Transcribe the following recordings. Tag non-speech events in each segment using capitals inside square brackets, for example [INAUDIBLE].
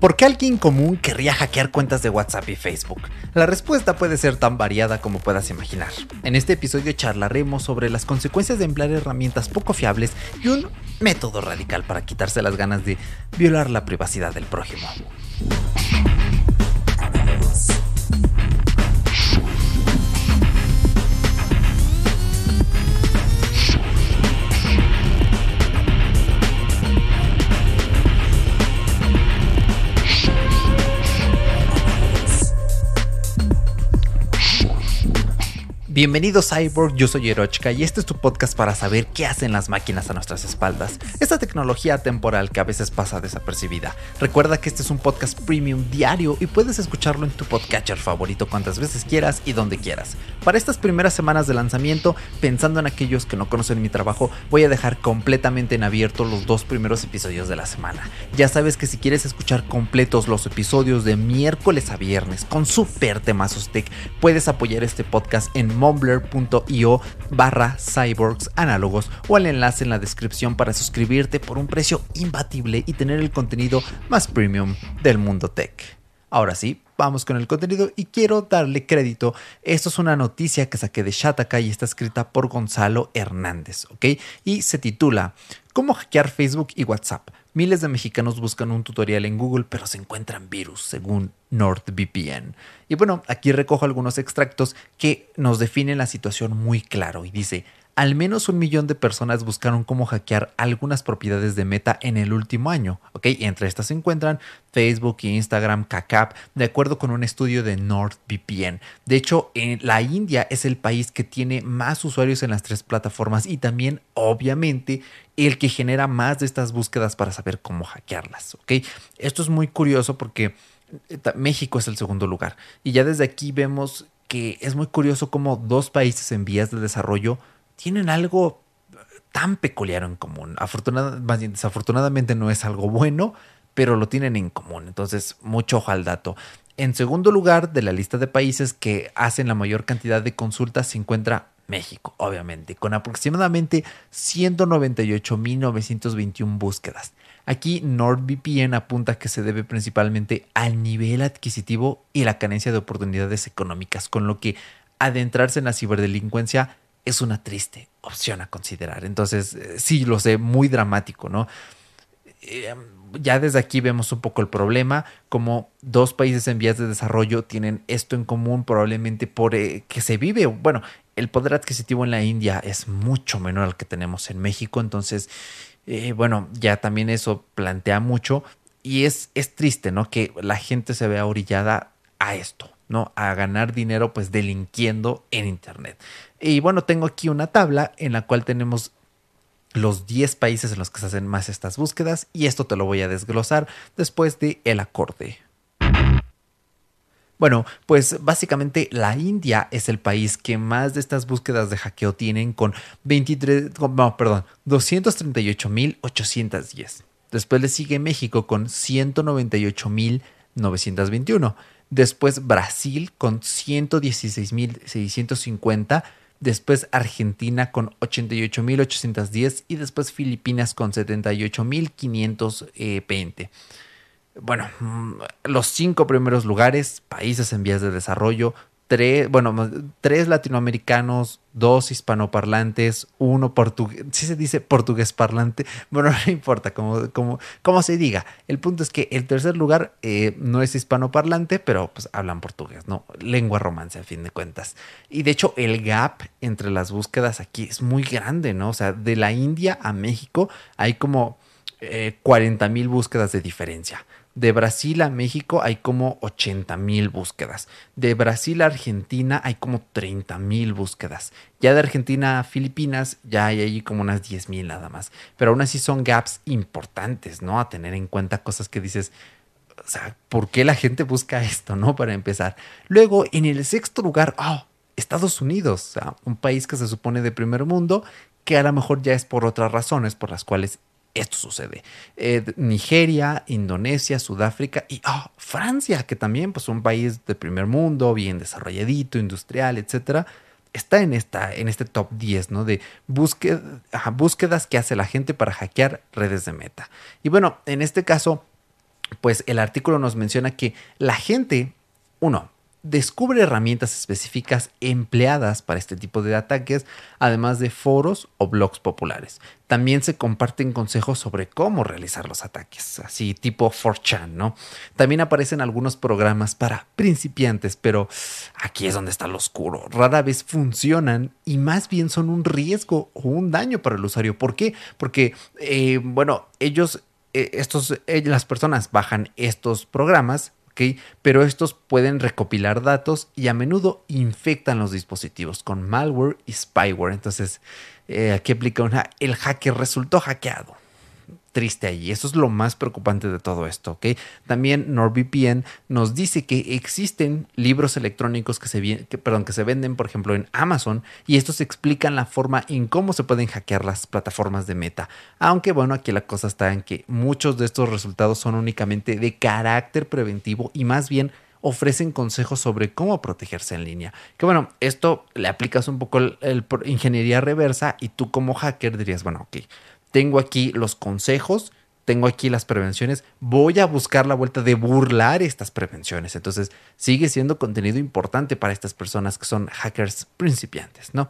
¿Por qué alguien común querría hackear cuentas de WhatsApp y Facebook? La respuesta puede ser tan variada como puedas imaginar. En este episodio charlaremos sobre las consecuencias de emplear herramientas poco fiables y un método radical para quitarse las ganas de violar la privacidad del prójimo. Bienvenido Cyborg, yo soy Erochka y este es tu podcast para saber qué hacen las máquinas a nuestras espaldas. Esta tecnología temporal que a veces pasa desapercibida. Recuerda que este es un podcast premium diario y puedes escucharlo en tu podcatcher favorito cuantas veces quieras y donde quieras. Para estas primeras semanas de lanzamiento, pensando en aquellos que no conocen mi trabajo, voy a dejar completamente en abierto los dos primeros episodios de la semana. Ya sabes que si quieres escuchar completos los episodios de miércoles a viernes con super temazos tech, puedes apoyar este podcast en mumbler.io barra cyborgs análogos o al enlace en la descripción para suscribirte por un precio imbatible y tener el contenido más premium del mundo tech. Ahora sí, vamos con el contenido y quiero darle crédito. Esto es una noticia que saqué de Shataka y está escrita por Gonzalo Hernández, ¿ok? Y se titula ¿Cómo hackear Facebook y WhatsApp? Miles de mexicanos buscan un tutorial en Google, pero se encuentran virus, según NordVPN. Y bueno, aquí recojo algunos extractos que nos definen la situación muy claro y dice, al menos un millón de personas buscaron cómo hackear algunas propiedades de Meta en el último año. ¿ok? Entre estas se encuentran Facebook, Instagram, KKAP, de acuerdo con un estudio de NordVPN. De hecho, la India es el país que tiene más usuarios en las tres plataformas y también, obviamente, el que genera más de estas búsquedas para saber cómo hackearlas. ¿ok? Esto es muy curioso porque eh, México es el segundo lugar. Y ya desde aquí vemos que es muy curioso cómo dos países en vías de desarrollo tienen algo tan peculiar en común. Afortunadamente, desafortunadamente no es algo bueno, pero lo tienen en común. Entonces, mucho ojo al dato. En segundo lugar de la lista de países que hacen la mayor cantidad de consultas se encuentra México, obviamente, con aproximadamente 198.921 búsquedas. Aquí NordVPN apunta que se debe principalmente al nivel adquisitivo y la carencia de oportunidades económicas, con lo que adentrarse en la ciberdelincuencia es una triste opción a considerar. Entonces, eh, sí, lo sé, muy dramático, ¿no? Eh, ya desde aquí vemos un poco el problema, como dos países en vías de desarrollo tienen esto en común probablemente por eh, que se vive, bueno, el poder adquisitivo en la India es mucho menor al que tenemos en México, entonces, bueno, ya también eso plantea mucho y es, es triste, ¿no? Que la gente se vea orillada a esto, ¿no? A ganar dinero pues delinquiendo en Internet. Y bueno, tengo aquí una tabla en la cual tenemos los 10 países en los que se hacen más estas búsquedas y esto te lo voy a desglosar después de el acorde. Bueno, pues básicamente la India es el país que más de estas búsquedas de hackeo tienen con 23, no, perdón, 238.810. Después le sigue México con 198.921. Después Brasil con 116.650. Después Argentina con 88.810 y después Filipinas con 78.520. Bueno, mm, los cinco primeros lugares, países en vías de desarrollo, tres, bueno, tres latinoamericanos, dos hispanoparlantes, uno portugués, si se dice portugués parlante, [LAUGHS] bueno, no importa cómo, cómo, se diga. El punto es que el tercer lugar eh, no es hispanoparlante, pero pues hablan portugués, ¿no? Lengua romance a fin de cuentas. Y de hecho el gap entre las búsquedas aquí es muy grande, ¿no? O sea, de la India a México hay como 40 eh, mil búsquedas de diferencia. De Brasil a México hay como 80 mil búsquedas. De Brasil a Argentina hay como 30 mil búsquedas. Ya de Argentina a Filipinas ya hay allí como unas 10 mil nada más. Pero aún así son gaps importantes, ¿no? A tener en cuenta cosas que dices, o sea, ¿por qué la gente busca esto, no? Para empezar. Luego, en el sexto lugar, oh, Estados Unidos, un país que se supone de primer mundo, que a lo mejor ya es por otras razones por las cuales esto sucede. Eh, Nigeria, Indonesia, Sudáfrica y ah, Francia, que también pues un país de primer mundo, bien desarrolladito, industrial, etcétera. está en, esta, en este top 10, ¿no? De búsquedas que hace la gente para hackear redes de meta. Y bueno, en este caso, pues el artículo nos menciona que la gente, uno, descubre herramientas específicas empleadas para este tipo de ataques, además de foros o blogs populares. También se comparten consejos sobre cómo realizar los ataques, así tipo 4chan, ¿no? También aparecen algunos programas para principiantes, pero aquí es donde está lo oscuro. Rara vez funcionan y más bien son un riesgo o un daño para el usuario. ¿Por qué? Porque, eh, bueno, ellos eh, estos, eh, las personas bajan estos programas pero estos pueden recopilar datos y a menudo infectan los dispositivos con malware y spyware. Entonces, eh, aquí aplica una, el hacker resultó hackeado triste ahí. Eso es lo más preocupante de todo esto, ¿ok? También NordVPN nos dice que existen libros electrónicos que se, perdón, que se venden, por ejemplo, en Amazon y estos explican la forma en cómo se pueden hackear las plataformas de Meta. Aunque bueno, aquí la cosa está en que muchos de estos resultados son únicamente de carácter preventivo y más bien ofrecen consejos sobre cómo protegerse en línea. Que bueno, esto le aplicas un poco el, ingeniería reversa y tú como hacker dirías, bueno, ok, tengo aquí los consejos, tengo aquí las prevenciones, voy a buscar la vuelta de burlar estas prevenciones. Entonces sigue siendo contenido importante para estas personas que son hackers principiantes, ¿no?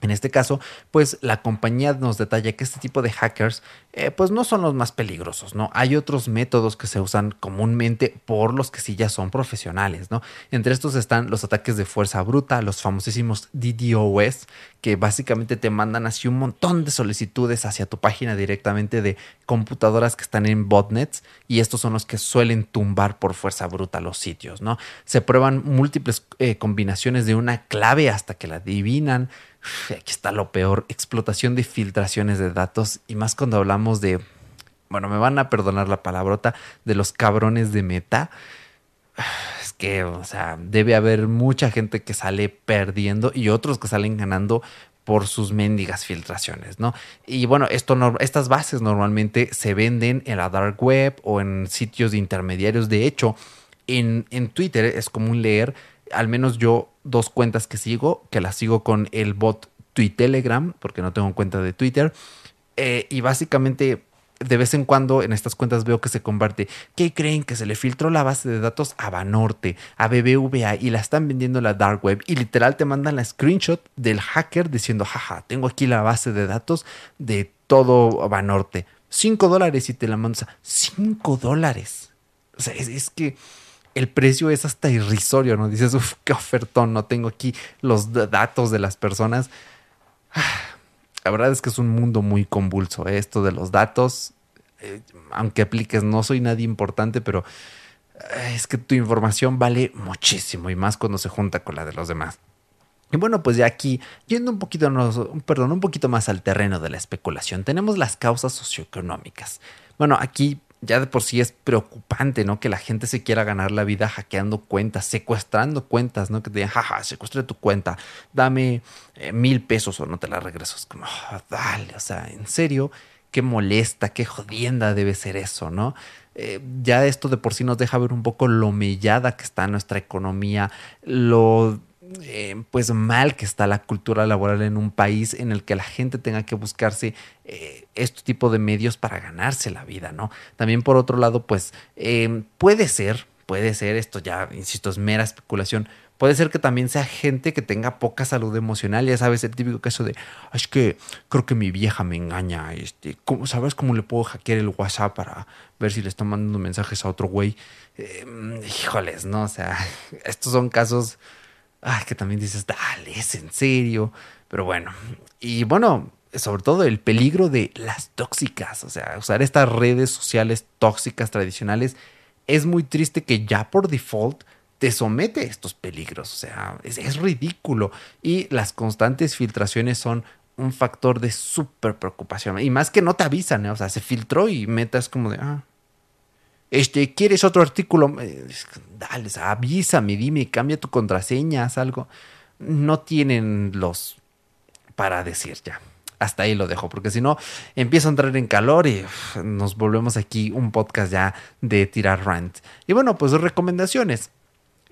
En este caso, pues la compañía nos detalla que este tipo de hackers eh, pues no son los más peligrosos, ¿no? Hay otros métodos que se usan comúnmente por los que sí ya son profesionales, ¿no? Entre estos están los ataques de fuerza bruta, los famosísimos DDoS, que básicamente te mandan así un montón de solicitudes hacia tu página directamente de computadoras que están en botnets y estos son los que suelen tumbar por fuerza bruta los sitios, ¿no? Se prueban múltiples eh, combinaciones de una clave hasta que la adivinan aquí está lo peor, explotación de filtraciones de datos y más cuando hablamos de, bueno, me van a perdonar la palabrota, de los cabrones de meta. Es que, o sea, debe haber mucha gente que sale perdiendo y otros que salen ganando por sus mendigas filtraciones, ¿no? Y bueno, esto estas bases normalmente se venden en la dark web o en sitios intermediarios. De hecho, en, en Twitter es común leer al menos yo dos cuentas que sigo, que las sigo con el bot Tweetelegram, porque no tengo cuenta de Twitter. Eh, y básicamente de vez en cuando en estas cuentas veo que se comparte. ¿Qué creen? Que se le filtró la base de datos a Banorte, a BBVA y la están vendiendo en la dark web. Y literal te mandan la screenshot del hacker diciendo, jaja, tengo aquí la base de datos de todo Banorte. 5 dólares y te la mandas. 5 dólares. O sea, es que el precio es hasta irrisorio, ¿no? Dices, uff, qué ofertón, no tengo aquí los datos de las personas. [SIGHS] La verdad es que es un mundo muy convulso, ¿eh? esto de los datos. Eh, aunque apliques, no soy nadie importante, pero eh, es que tu información vale muchísimo y más cuando se junta con la de los demás. Y bueno, pues ya aquí, yendo un poquito, perdón, un poquito más al terreno de la especulación, tenemos las causas socioeconómicas. Bueno, aquí ya de por sí es preocupante, ¿no? Que la gente se quiera ganar la vida hackeando cuentas, secuestrando cuentas, ¿no? Que te digan, jaja, secuestré tu cuenta, dame eh, mil pesos o no te la regreso. Es como, ah, dale, o sea, en serio, qué molesta, qué jodienda debe ser eso, ¿no? Eh, ya esto de por sí nos deja ver un poco lo mellada que está nuestra economía, lo eh, pues mal que está la cultura laboral en un país en el que la gente tenga que buscarse eh, este tipo de medios para ganarse la vida, ¿no? También por otro lado, pues eh, puede ser, puede ser, esto ya, insisto, es mera especulación, puede ser que también sea gente que tenga poca salud emocional, ya sabes, el típico caso de, es que creo que mi vieja me engaña, este, ¿cómo, ¿sabes cómo le puedo hackear el WhatsApp para ver si le están mandando mensajes a otro güey? híjoles, ¿no? O sea, [LAUGHS] estos son casos ay, que también dices, dale, es en serio. Pero bueno, y bueno, sobre todo el peligro de las tóxicas, o sea, usar estas redes sociales tóxicas tradicionales, es muy triste que ya por default te somete a estos peligros, o sea, es, ridículo. Y las constantes filtraciones son un factor de súper preocupación. Y más que no te avisan, ¿eh? o sea, se filtró y metas como de, ah, este, ¿quieres otro artículo? Dale, avísame, dime, cambia tu contraseña, algo. No tienen los para decir ya. Hasta ahí lo dejo, porque si no, empiezo a entrar en calor y nos volvemos aquí un podcast ya de tirar rant. Y bueno, pues recomendaciones.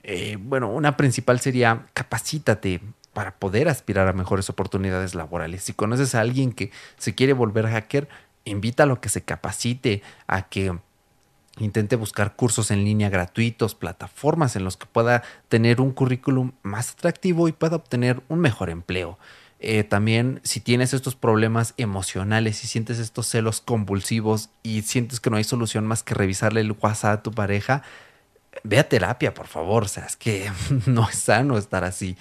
Eh, bueno, una principal sería capacítate para poder aspirar a mejores oportunidades laborales. Si conoces a alguien que se quiere volver hacker, invítalo a que se capacite, a que intente buscar cursos en línea gratuitos, plataformas en los que pueda tener un currículum más atractivo y pueda obtener un mejor empleo. Eh, también si tienes estos problemas emocionales, si sientes estos celos convulsivos y sientes que no hay solución más que revisarle el WhatsApp a tu pareja, ve a terapia, por favor. O sea, es que [LAUGHS] no es sano estar así.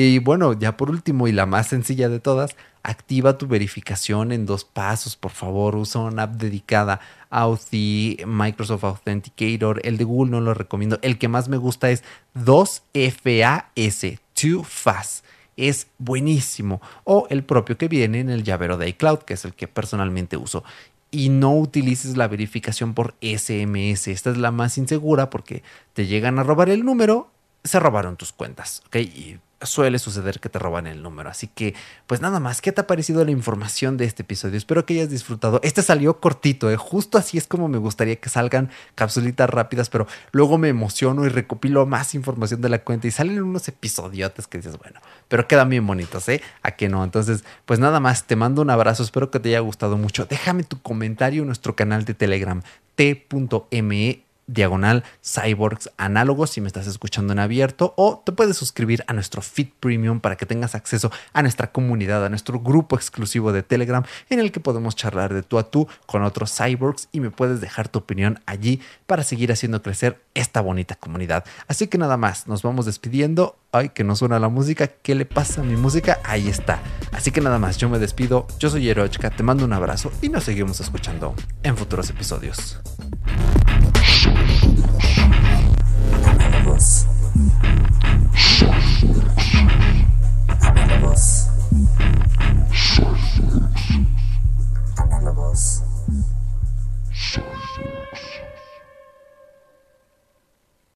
Y bueno, ya por último y la más sencilla de todas, activa tu verificación en dos pasos, por favor. Usa una app dedicada Authy, Microsoft Authenticator. El de Google no lo recomiendo. El que más me gusta es 2FAS, 2FAS es buenísimo. O el propio que viene en el llavero de iCloud, que es el que personalmente uso. Y no utilices la verificación por SMS. Esta es la más insegura porque te llegan a robar el número, se robaron tus cuentas. ¿ok? Y suele suceder que te roban el número. Así que, pues nada más, ¿qué te ha parecido la información de este episodio? Espero que hayas disfrutado. Este salió cortito, ¿eh? justo así es como me gustaría que salgan capsulitas rápidas, pero luego me emociono y recopilo más información de la cuenta y salen unos episodiotes que dices, bueno, pero quedan bien bonitos, ¿eh? ¿A que no? Entonces, pues nada más, te mando un abrazo, espero que te haya gustado mucho. Déjame tu comentario en nuestro canal de Telegram, t.me diagonal cyborgs análogos si me estás escuchando en abierto o te puedes suscribir a nuestro feed premium para que tengas acceso a nuestra comunidad, a nuestro grupo exclusivo de Telegram en el que podemos charlar de tú a tú con otros cyborgs y me puedes dejar tu opinión allí para seguir haciendo crecer esta bonita comunidad. Así que nada más, nos vamos despidiendo. Ay, que no suena la música. ¿Qué le pasa a mi música? Ahí está. Así que nada más, yo me despido. Yo soy Erochka, te mando un abrazo y nos seguimos escuchando en futuros episodios.